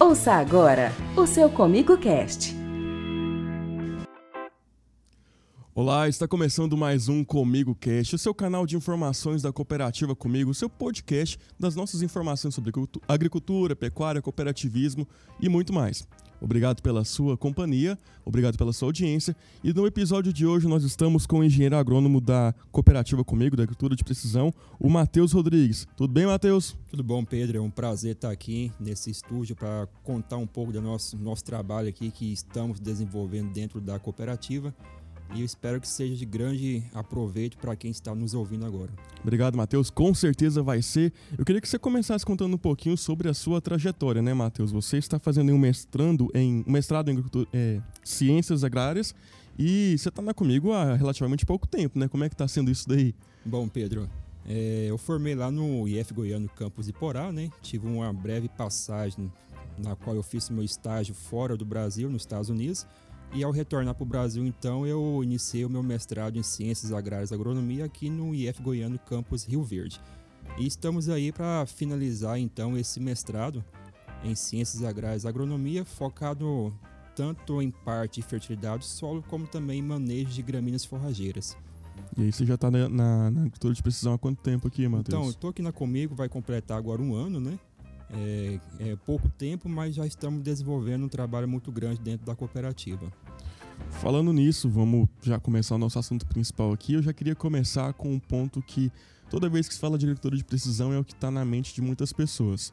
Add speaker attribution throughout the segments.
Speaker 1: Ouça agora o seu Comigo Cast.
Speaker 2: Olá, está começando mais um Comigo Cast, o seu canal de informações da Cooperativa Comigo, o seu podcast das nossas informações sobre agricultura, pecuária, cooperativismo e muito mais. Obrigado pela sua companhia, obrigado pela sua audiência. E no episódio de hoje nós estamos com o engenheiro agrônomo da Cooperativa Comigo, da Agricultura de Precisão, o Matheus Rodrigues. Tudo bem, Matheus?
Speaker 3: Tudo bom, Pedro. É um prazer estar aqui nesse estúdio para contar um pouco do nosso, nosso trabalho aqui que estamos desenvolvendo dentro da cooperativa e eu espero que seja de grande aproveito para quem está nos ouvindo agora.
Speaker 2: Obrigado, Matheus. Com certeza vai ser. Eu queria que você começasse contando um pouquinho sobre a sua trajetória, né, Matheus? Você está fazendo um mestrando em um mestrado em é, ciências agrárias e você está comigo há relativamente pouco tempo, né? Como é que está sendo isso daí?
Speaker 3: Bom, Pedro, é, eu formei lá no IF Goiano Campus Iporá, né? Tive uma breve passagem na qual eu fiz meu estágio fora do Brasil, nos Estados Unidos. E ao retornar para o Brasil, então, eu iniciei o meu mestrado em Ciências Agrárias e Agronomia aqui no IF Goiano Campus Rio Verde. E estamos aí para finalizar, então, esse mestrado em Ciências Agrárias e Agronomia, focado tanto em parte em fertilidade do solo, como também em manejo de gramíneas forrageiras.
Speaker 2: E aí você já está na, na, na, agricultura de precisão há quanto tempo aqui, Matheus?
Speaker 3: Então, estou aqui na Comigo, vai completar agora um ano, né? É, é pouco tempo, mas já estamos desenvolvendo um trabalho muito grande dentro da cooperativa.
Speaker 2: Falando nisso, vamos já começar o nosso assunto principal aqui. Eu já queria começar com um ponto que toda vez que se fala de agricultura de precisão é o que está na mente de muitas pessoas.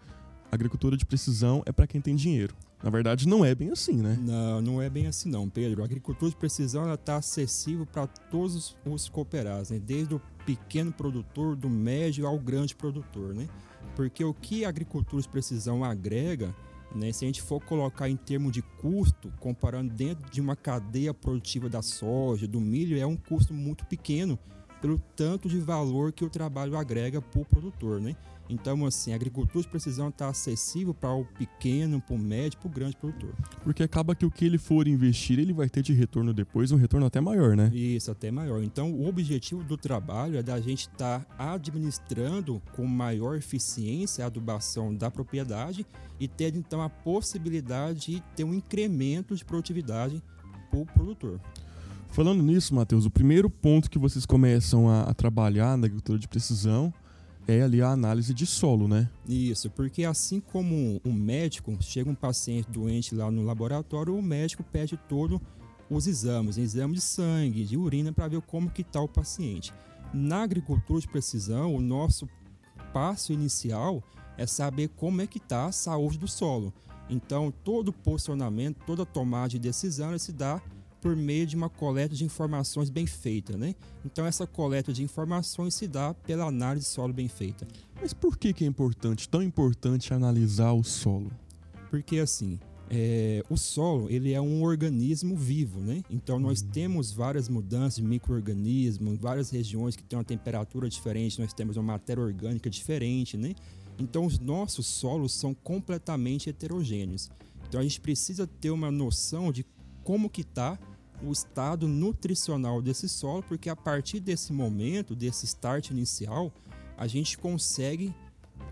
Speaker 2: agricultura de precisão é para quem tem dinheiro. Na verdade, não é bem assim, né?
Speaker 3: Não, não é bem assim não, Pedro. A agricultura de precisão está acessível para todos os cooperados, né? desde o pequeno produtor, do médio ao grande produtor, né? Porque o que a agricultura de precisão agrega, né, se a gente for colocar em termos de custo, comparando dentro de uma cadeia produtiva da soja, do milho, é um custo muito pequeno pelo tanto de valor que o trabalho agrega para o produtor, né? Então, assim, a agricultura de precisão está acessível para o pequeno, para o médio, para o grande produtor.
Speaker 2: Porque acaba que o que ele for investir, ele vai ter de retorno depois, um retorno até maior, né?
Speaker 3: Isso, até maior. Então, o objetivo do trabalho é da gente estar tá administrando com maior eficiência a adubação da propriedade e ter, então, a possibilidade de ter um incremento de produtividade para o produtor.
Speaker 2: Falando nisso, Matheus, o primeiro ponto que vocês começam a, a trabalhar na agricultura de precisão é ali a análise de solo, né?
Speaker 3: Isso, porque assim como um médico, chega um paciente doente lá no laboratório, o médico pede todo os exames, exame de sangue, de urina, para ver como que está o paciente. Na agricultura de precisão, o nosso passo inicial é saber como é que está a saúde do solo. Então, todo posicionamento, toda tomada de decisão se dá por meio de uma coleta de informações bem feita, né? Então essa coleta de informações se dá pela análise de solo bem feita.
Speaker 2: Mas por que, que é importante, tão importante analisar o solo?
Speaker 3: Porque assim, é, o solo ele é um organismo vivo, né? Então nós uhum. temos várias mudanças de microorganismos, várias regiões que têm uma temperatura diferente, nós temos uma matéria orgânica diferente, né? Então os nossos solos são completamente heterogêneos. Então a gente precisa ter uma noção de como que está o estado nutricional desse solo, porque a partir desse momento, desse start inicial, a gente consegue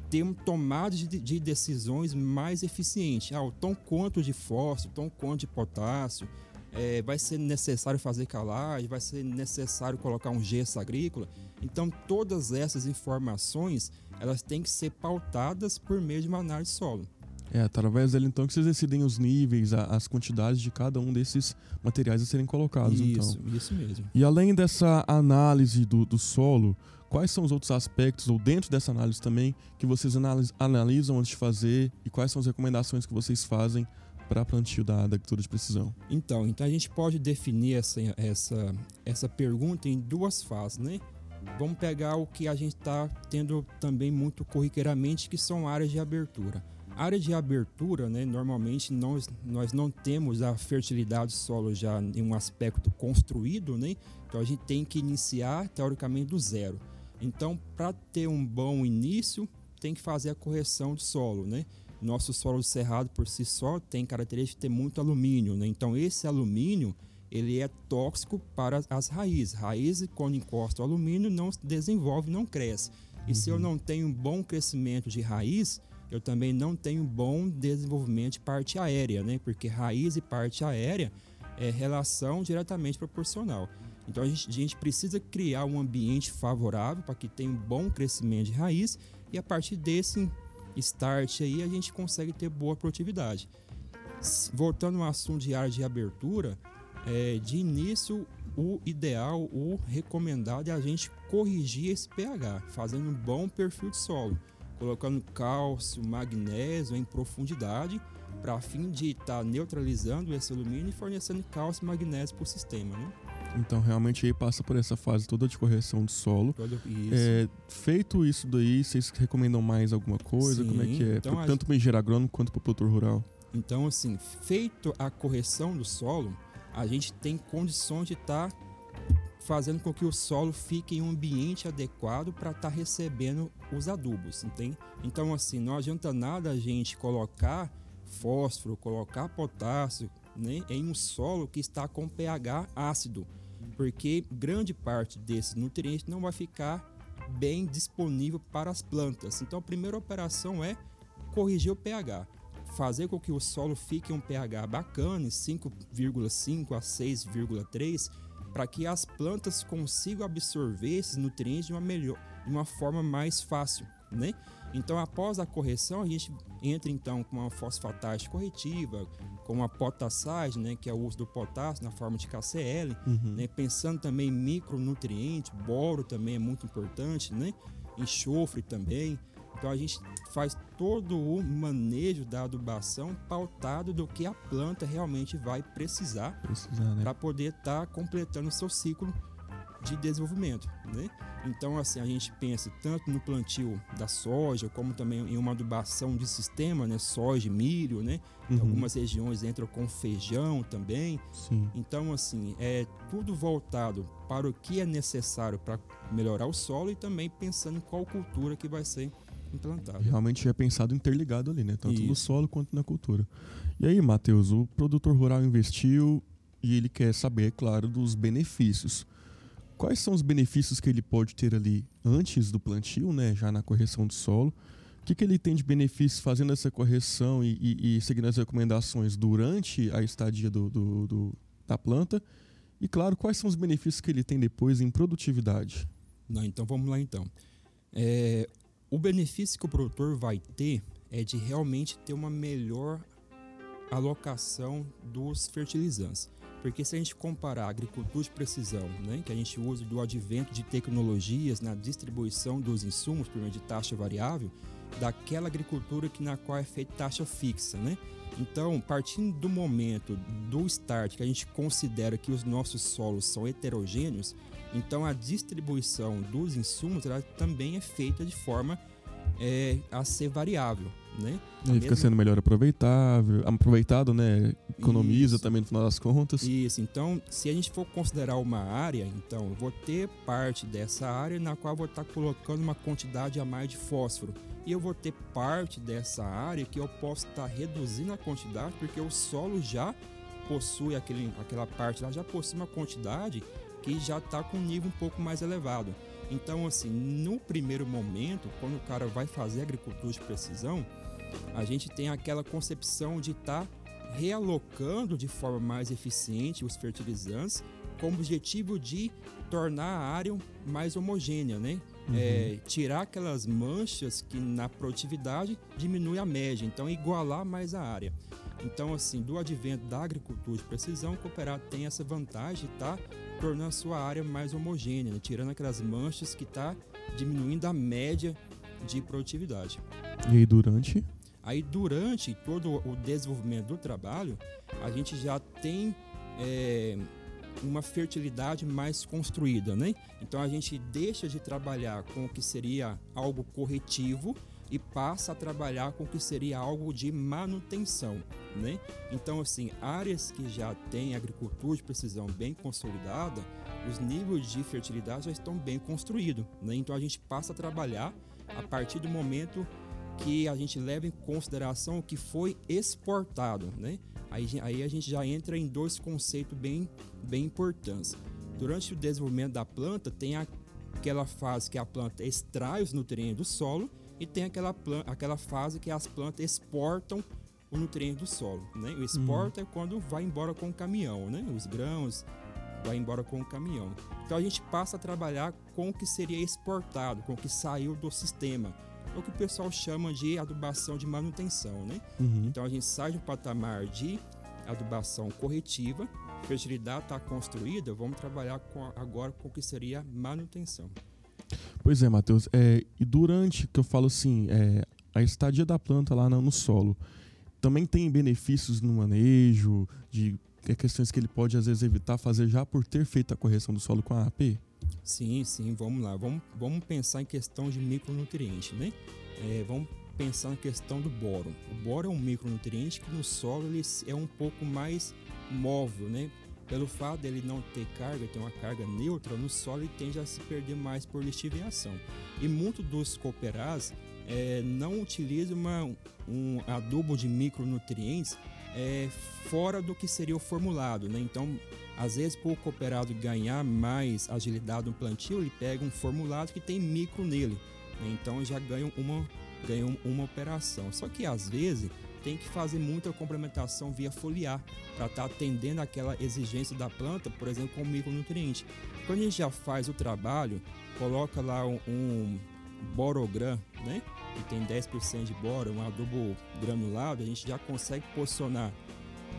Speaker 3: ter um tomada de, de decisões mais eficiente. Ah, o tom quanto de fósforo, tom quanto de potássio, é, vai ser necessário fazer calagem, vai ser necessário colocar um gesso agrícola. Então, todas essas informações, elas têm que ser pautadas por meio de uma análise solo.
Speaker 2: É, através dele então que vocês decidem os níveis, as quantidades de cada um desses materiais a serem colocados.
Speaker 3: Isso,
Speaker 2: então.
Speaker 3: isso mesmo.
Speaker 2: E além dessa análise do, do solo, quais são os outros aspectos, ou dentro dessa análise também, que vocês analisam antes de fazer e quais são as recomendações que vocês fazem para plantio da, da agricultura de precisão?
Speaker 3: Então, então a gente pode definir essa, essa, essa pergunta em duas fases, né? Vamos pegar o que a gente está tendo também muito corriqueiramente, que são áreas de abertura. Área de abertura, né, normalmente nós, nós não temos a fertilidade do solo já em um aspecto construído, né? Então a gente tem que iniciar teoricamente do zero. Então, para ter um bom início, tem que fazer a correção do solo, né? Nosso solo cerrado por si só tem característica de ter muito alumínio, né? Então esse alumínio ele é tóxico para as raízes. Raízes quando encosta o alumínio não desenvolve, não cresce. E uhum. se eu uhum. não tenho um bom crescimento de raiz, eu também não tenho bom desenvolvimento de parte aérea, né? Porque raiz e parte aérea é relação diretamente proporcional. Então a gente, a gente precisa criar um ambiente favorável para que tenha um bom crescimento de raiz e a partir desse start aí a gente consegue ter boa produtividade. Voltando ao assunto de área de abertura, é, de início o ideal, o recomendado é a gente corrigir esse pH, fazendo um bom perfil de solo colocando cálcio, magnésio em profundidade, para fim de estar tá neutralizando esse alumínio e fornecendo cálcio e magnésio para o sistema. Né?
Speaker 2: Então, realmente, aí passa por essa fase toda de correção do solo. É, feito isso daí, vocês recomendam mais alguma coisa? Sim, Como é que é? Então, tanto para o engenheiro agrônomo quanto para o produtor rural?
Speaker 3: Então, assim, feito a correção do solo, a gente tem condições de estar tá fazendo com que o solo fique em um ambiente adequado para estar tá recebendo os adubos, entende? Então, assim, não adianta nada a gente colocar fósforo, colocar potássio né, em um solo que está com pH ácido, porque grande parte desses nutrientes não vai ficar bem disponível para as plantas. Então, a primeira operação é corrigir o pH, fazer com que o solo fique em um pH bacana, 5,5 a 6,3 para que as plantas consigam absorver esses nutrientes de uma melhor, de uma forma mais fácil, né? Então, após a correção, a gente entra então com uma fosfatase corretiva, com uma potassagem, né, que é o uso do potássio na forma de KCl, uhum. né, pensando também em micronutrientes, boro também é muito importante, né? Enxofre também. Então a gente faz todo o manejo da adubação pautado do que a planta realmente vai precisar, precisar né? para poder estar tá completando o seu ciclo de desenvolvimento, né? Então assim a gente pensa tanto no plantio da soja como também em uma adubação de sistema, né? Soja, milho, né? Uhum. Algumas regiões entram com feijão também. Sim. Então assim é tudo voltado para o que é necessário para melhorar o solo e também pensando em qual cultura que vai ser implantado.
Speaker 2: Realmente é pensado interligado ali, né? Tanto Isso. no solo quanto na cultura. E aí, Matheus, o produtor rural investiu e ele quer saber, é claro, dos benefícios. Quais são os benefícios que ele pode ter ali antes do plantio, né? Já na correção do solo. O que, que ele tem de benefícios fazendo essa correção e, e, e seguindo as recomendações durante a estadia do, do, do, da planta? E, claro, quais são os benefícios que ele tem depois em produtividade?
Speaker 3: Não, então vamos lá então. É, o benefício que o produtor vai ter é de realmente ter uma melhor alocação dos fertilizantes. Porque se a gente comparar a agricultura de precisão, né, que a gente usa do advento de tecnologias na distribuição dos insumos por meio de taxa variável, daquela agricultura que na qual é feita taxa fixa, né? Então, partindo do momento do start que a gente considera que os nossos solos são heterogêneos, então a distribuição dos insumos também é feita de forma é, a ser variável. Né?
Speaker 2: E fica sendo melhor aproveitável, aproveitado, né? Economiza Isso. também no final das contas.
Speaker 3: Isso, então se a gente for considerar uma área, então eu vou ter parte dessa área na qual eu vou estar colocando uma quantidade a mais de fósforo. E eu vou ter parte dessa área que eu posso estar reduzindo a quantidade, porque o solo já possui aquele, aquela parte lá, já possui uma quantidade que já está com um nível um pouco mais elevado. Então, assim, no primeiro momento, quando o cara vai fazer agricultura de precisão, a gente tem aquela concepção de estar tá realocando de forma mais eficiente os fertilizantes com o objetivo de tornar a área mais homogênea, né? Uhum. É, tirar aquelas manchas que na produtividade diminui a média, então igualar mais a área. Então, assim, do advento da agricultura de precisão, o cooperado tem essa vantagem tá tornando a sua área mais homogênea, né? tirando aquelas manchas que está diminuindo a média de produtividade.
Speaker 2: E aí, durante?
Speaker 3: Aí, durante todo o desenvolvimento do trabalho, a gente já tem é, uma fertilidade mais construída, né? Então, a gente deixa de trabalhar com o que seria algo corretivo e passa a trabalhar com o que seria algo de manutenção, né? Então, assim, áreas que já têm agricultura de precisão bem consolidada, os níveis de fertilidade já estão bem construídos, né? Então, a gente passa a trabalhar a partir do momento que a gente leva em consideração o que foi exportado, né? Aí, aí a gente já entra em dois conceitos bem, bem importantes. Durante o desenvolvimento da planta, tem aquela fase que a planta extrai os nutrientes do solo e tem aquela, aquela fase que as plantas exportam o nutriente do solo. Né? O exporta uhum. é quando vai embora com o caminhão, né? os grãos vai embora com o caminhão. Então a gente passa a trabalhar com o que seria exportado, com o que saiu do sistema. É o que o pessoal chama de adubação de manutenção. Né? Uhum. Então a gente sai de um patamar de adubação corretiva, fertilidade está construída, vamos trabalhar com, agora com o que seria manutenção.
Speaker 2: Pois é, Matheus. É, e durante, que eu falo assim, é, a estadia da planta lá no solo, também tem benefícios no manejo, de é questões que ele pode às vezes evitar fazer já por ter feito a correção do solo com a AP?
Speaker 3: Sim, sim, vamos lá. Vamos, vamos pensar em questão de micronutrientes, né? É, vamos pensar na questão do boro. O boro é um micronutriente que no solo ele é um pouco mais móvel, né? Pelo fato dele não ter carga, ter uma carga neutra, no solo ele tende a se perder mais por lixiviação. E muitos dos cooperados é, não utilizam uma, um adubo de micronutrientes é, fora do que seria o formulado. Né? Então, às vezes, para o cooperado ganhar mais agilidade no plantio, ele pega um formulado que tem micro nele. Né? Então, já ganha uma, ganha uma operação. Só que, às vezes, tem que fazer muita complementação via foliar para estar tá atendendo aquela exigência da planta, por exemplo, com micronutriente. Quando a gente já faz o trabalho, coloca lá um, um borogram, né? Que tem 10% de boro, um adubo granulado, a gente já consegue posicionar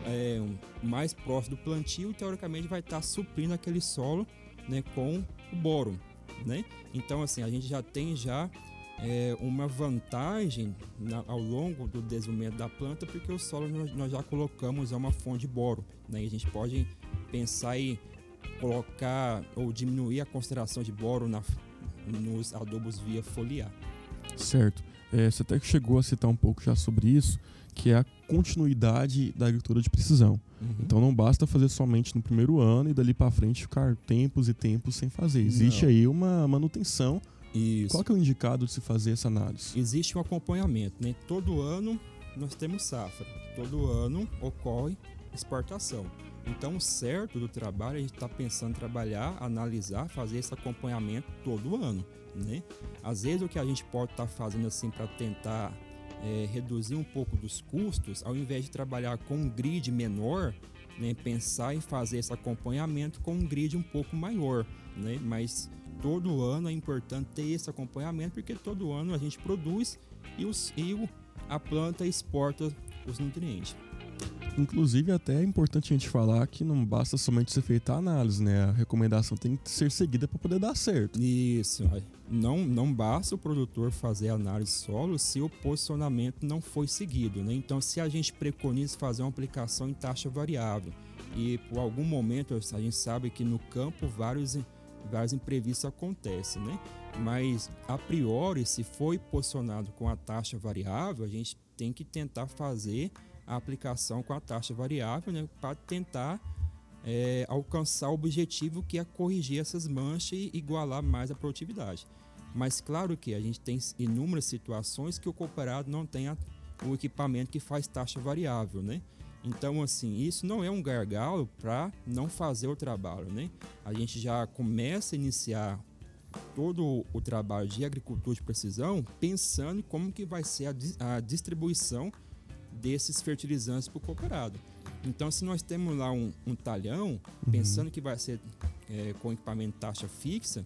Speaker 3: é, mais próximo do plantio e teoricamente vai estar tá suprindo aquele solo né, com o boro. Né? Então assim, a gente já tem já é, uma vantagem na, ao longo do desenvolvimento da planta, porque o solo nós, nós já colocamos é uma fonte de boro. Né? E a gente pode pensar em colocar ou diminuir a concentração de boro na, nos adubos via foliar.
Speaker 2: Certo. É, você até chegou a citar um pouco já sobre isso, que é a continuidade da agricultura de precisão. Uhum. Então não basta fazer somente no primeiro ano e dali para frente ficar tempos e tempos sem fazer. Existe não. aí uma manutenção isso. Qual que é o indicado de se fazer essa análise?
Speaker 3: Existe um acompanhamento, né? Todo ano nós temos safra, todo ano ocorre exportação. Então, o certo do trabalho, a gente está pensando em trabalhar, analisar, fazer esse acompanhamento todo ano, né? Às vezes, o que a gente pode estar tá fazendo assim para tentar é, reduzir um pouco dos custos, ao invés de trabalhar com um grid menor, né, pensar em fazer esse acompanhamento com um grid um pouco maior, né? Mas todo ano é importante ter esse acompanhamento, porque todo ano a gente produz e, os, e a planta exporta os nutrientes.
Speaker 2: Inclusive, até é importante a gente falar que não basta somente ser feita a análise, né? A recomendação tem que ser seguida para poder dar certo.
Speaker 3: Isso. Não, não basta o produtor fazer análise solo se o posicionamento não foi seguido, né? Então, se a gente preconiza fazer uma aplicação em taxa variável e por algum momento a gente sabe que no campo vários vários imprevistos acontecem, né? Mas a priori, se foi posicionado com a taxa variável, a gente tem que tentar fazer a aplicação com a taxa variável, né? Para tentar é, alcançar o objetivo que é corrigir essas manchas e igualar mais a produtividade. Mas claro que a gente tem inúmeras situações que o cooperado não tem a, o equipamento que faz taxa variável, né? Então, assim, isso não é um gargalo para não fazer o trabalho, né? A gente já começa a iniciar todo o trabalho de agricultura de precisão pensando como que vai ser a, a distribuição desses fertilizantes para o cooperado. Então, se nós temos lá um, um talhão, uhum. pensando que vai ser é, com equipamento taxa fixa,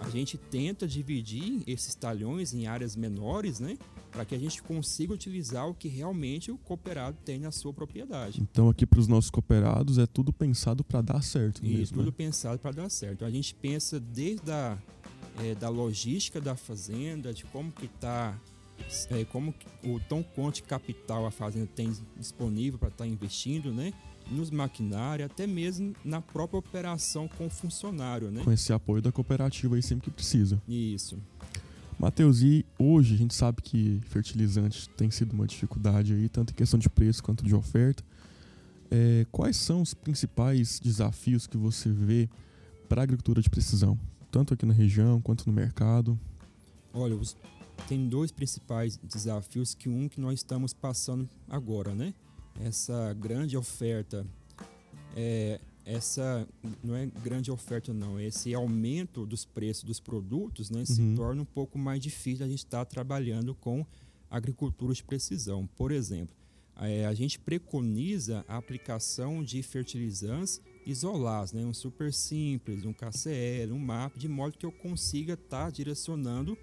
Speaker 3: a gente tenta dividir esses talhões em áreas menores, né? para que a gente consiga utilizar o que realmente o cooperado tem na sua propriedade.
Speaker 2: Então aqui para os nossos cooperados é tudo pensado para dar certo.
Speaker 3: Isso,
Speaker 2: mesmo,
Speaker 3: tudo né? pensado para dar certo. A gente pensa desde a é, da logística da fazenda, de como que está é, como o tão quanto capital a fazenda tem disponível para estar tá investindo, né? Nos maquinários, até mesmo na própria operação com o funcionário, né?
Speaker 2: Com esse apoio da cooperativa aí sempre que precisa.
Speaker 3: Isso.
Speaker 2: Matheus, e hoje a gente sabe que fertilizante tem sido uma dificuldade aí, tanto em questão de preço quanto de oferta. É, quais são os principais desafios que você vê para a agricultura de precisão, tanto aqui na região quanto no mercado?
Speaker 3: Olha, tem dois principais desafios que um que nós estamos passando agora, né? Essa grande oferta é, essa não é grande oferta não, esse aumento dos preços dos produtos, né, se
Speaker 2: Uhum.
Speaker 3: torna um pouco mais difícil a gente estar trabalhando com agricultura de precisão. Por exemplo, eh, a gente preconiza a aplicação de fertilizantes isolados, né, um super simples, um KCL, um MAP, de modo que eu consiga estar direcionando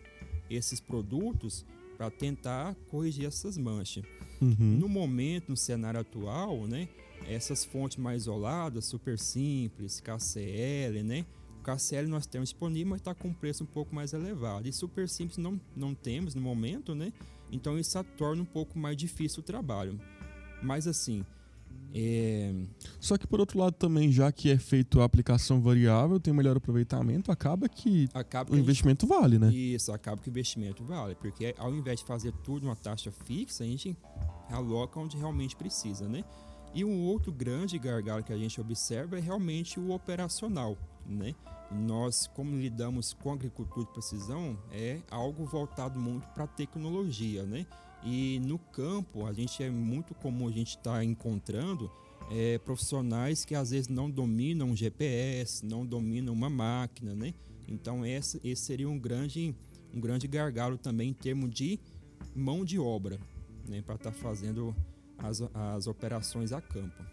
Speaker 3: esses produtos para tentar corrigir essas manchas.
Speaker 2: Uhum.
Speaker 3: No momento, no cenário atual, né, essas fontes mais isoladas, super simples, KCL, né? O KCL nós temos disponível, mas está com um preço um pouco mais elevado. E super simples não, não temos no momento, né? Então isso torna um pouco mais difícil o trabalho. Mas assim, é,
Speaker 2: Só que por outro lado também, já que é feito a aplicação variável, tem um melhor aproveitamento, acaba que
Speaker 3: acaba
Speaker 2: o
Speaker 3: que a gente-
Speaker 2: investimento vale, né?
Speaker 3: Isso, acaba que o investimento vale, porque ao invés de fazer tudo uma taxa fixa, a gente aloca onde realmente precisa, né? E um outro grande gargalo que a gente observa é realmente o operacional, né? Nós, como lidamos com agricultura de precisão, é algo voltado muito para a tecnologia, né? E no campo, a gente é muito comum a gente estar encontrando é, profissionais que às vezes não dominam um GPS, não dominam uma máquina, né? Então esse, esse seria um grande, um grande gargalo também em termos de mão de obra, né? Para estar fazendo as, as operações a campo.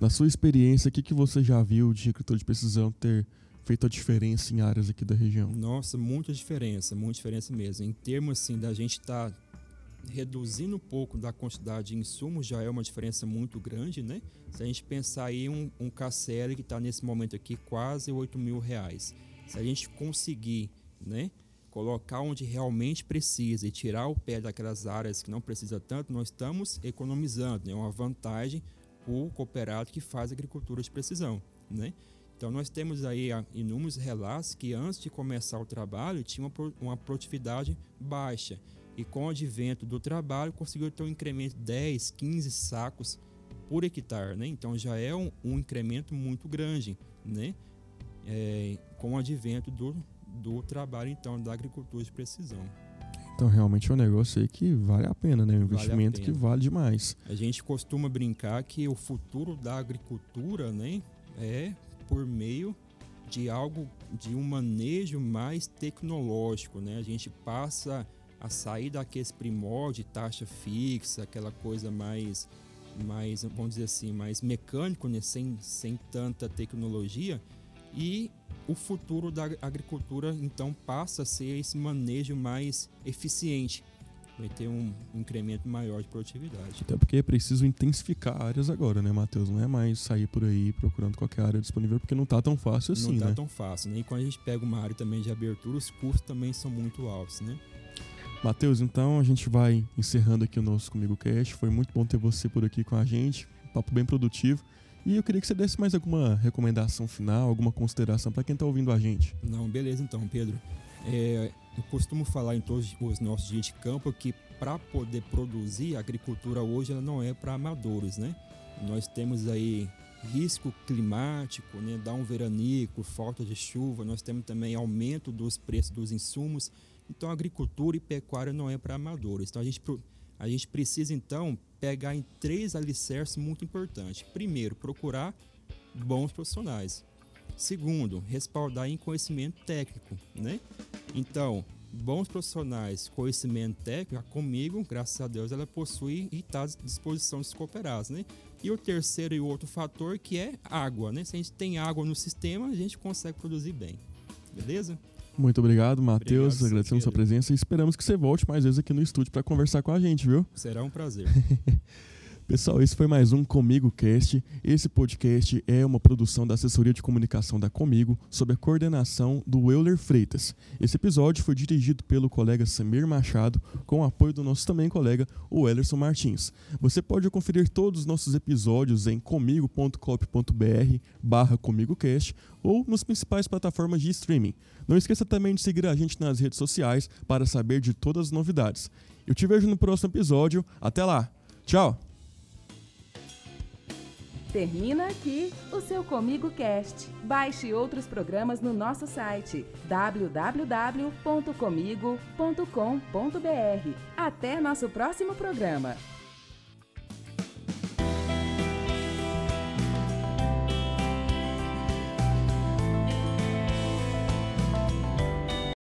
Speaker 2: Na sua experiência, o que, que você já viu de agricultura de precisão ter feito a diferença em áreas aqui da região?
Speaker 3: Nossa, muita diferença, muita diferença mesmo. Em termos assim da gente estar reduzindo um pouco da quantidade de insumos já é uma diferença muito grande, né? Se a gente pensar aí um, um KCL que está nesse momento aqui quase 8 mil reais. Se a gente conseguir, né? Colocar onde realmente precisa e tirar o pé daquelas áreas que não precisa tanto, nós estamos economizando. É né? uma vantagem para o cooperado que faz agricultura de precisão, né? Então nós temos aí ah, inúmeros relatos que antes de começar o trabalho tinha uma produtividade baixa e com o advento do trabalho conseguiu ter um incremento de 10, 15 sacos por hectare, né? Então já é um, um incremento muito grande, né? É, com o advento do, do trabalho então da agricultura de precisão.
Speaker 2: Então, realmente é um negócio aí que vale a pena, né? Um
Speaker 3: Vale
Speaker 2: investimento que
Speaker 3: pena.
Speaker 2: vale demais.
Speaker 3: A gente costuma brincar que o futuro da agricultura, né, é por meio de algo de um manejo mais tecnológico, né? A gente passa a sair daqueles primórdios de taxa fixa, aquela coisa mais mais, vamos dizer assim, mais mecânico, né, sem sem tanta tecnologia e o futuro da agricultura então passa a ser esse manejo mais eficiente. Vai ter um incremento maior de produtividade.
Speaker 2: Até porque é preciso intensificar áreas agora, né, Matheus? Não é mais sair por aí procurando qualquer área disponível, porque não tá tão fácil assim,
Speaker 3: não tá
Speaker 2: né?
Speaker 3: tão fácil, né? E quando a gente pega uma área também de abertura, os custos também são muito altos, né?
Speaker 2: Matheus, então a gente vai encerrando aqui o nosso Comigo Cast. Foi muito bom ter você por aqui com a gente. Um papo bem produtivo. E eu queria que você desse mais alguma recomendação final, alguma consideração para quem tá ouvindo a gente.
Speaker 3: Não, beleza então, Pedro. É, eu costumo falar em todos os nossos dias de campo que para poder produzir, a agricultura hoje ela não é para amadores, né? Nós temos aí risco climático, né? Dá um veranico, falta de chuva, nós temos também aumento dos preços dos insumos. Então, agricultura e pecuária não é para amadores. Então, a gente, a gente precisa, então, pegar em três alicerces muito importantes. Primeiro, procurar bons profissionais. Segundo, respaldar em conhecimento técnico, né? Então, bons profissionais, conhecimento técnico, comigo, graças a Deus, ela possui e está à disposição dos cooperados, né? E o terceiro e outro fator que é água, né? Se a gente tem água no sistema, a gente consegue produzir bem. Beleza?
Speaker 2: Muito obrigado, Matheus. Agradecemos sua
Speaker 3: Pedro.
Speaker 2: presença e esperamos que você volte mais vezes aqui no estúdio para conversar com a gente, viu?
Speaker 3: Será um prazer.
Speaker 2: Pessoal, esse foi mais um Comigo Cast. Esse podcast é uma produção da Assessoria de Comunicação da Comigo, sob a coordenação do Euler Freitas. Esse episódio foi dirigido pelo colega Samir Machado, com o apoio do nosso também colega, o Ellerson Martins. Você pode conferir todos os nossos episódios em comigo.cop.br barra ComigoCast ou nas principais plataformas de streaming. Não esqueça também de seguir a gente nas redes sociais para saber de todas as novidades. Eu te vejo no próximo episódio. Até lá! Tchau!
Speaker 1: Termina aqui o seu Comigo Cast. Baixe outros programas no nosso site www.comigo.com.br. Até nosso próximo programa.